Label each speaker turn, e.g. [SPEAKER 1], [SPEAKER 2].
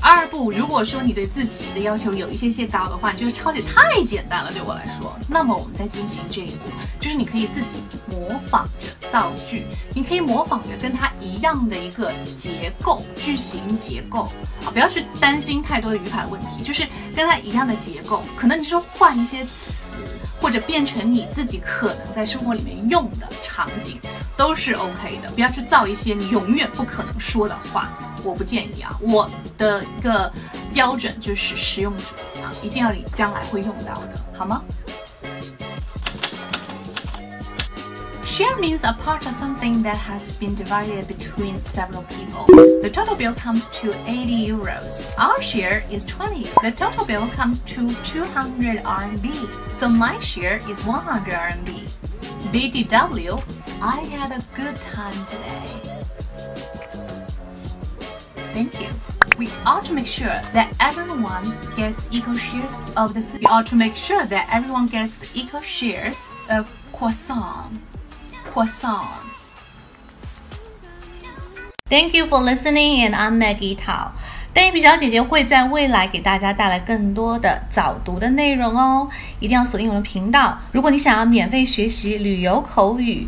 [SPEAKER 1] 二步，如果说你对自己的要求有一些些高的话，你觉得抄写太简单了，对我来说，那么我们再进行这一步，就是你可以自己模仿着造句，你可以模仿着跟它一样的一个结构，句型结构啊，不要去担心太多的语法问题，就是跟它一样的结构，可能你说换一些词。或者变成你自己可能在生活里面用的场景，都是 OK 的。不要去造一些你永远不可能说的话，我不建议啊。我的一个标准就是实用主义啊，一定要你将来会用到的，好吗？Share means a part of something that has been divided between several people. The total bill comes to 80 euros. Our share is 20. The total bill comes to 200 RMB. So my share is 100 RMB. BTW, I had a good time today. Thank you. We ought to make sure that everyone gets equal shares of the food. We ought to make sure that everyone gets equal shares of croissant. croissant. Thank you for listening, and I'm Maggie Tao. 邓一比小姐姐会在未来给大家带来更多的早读的内容哦，一定要锁定我的频道。如果你想要免费学习旅游口语，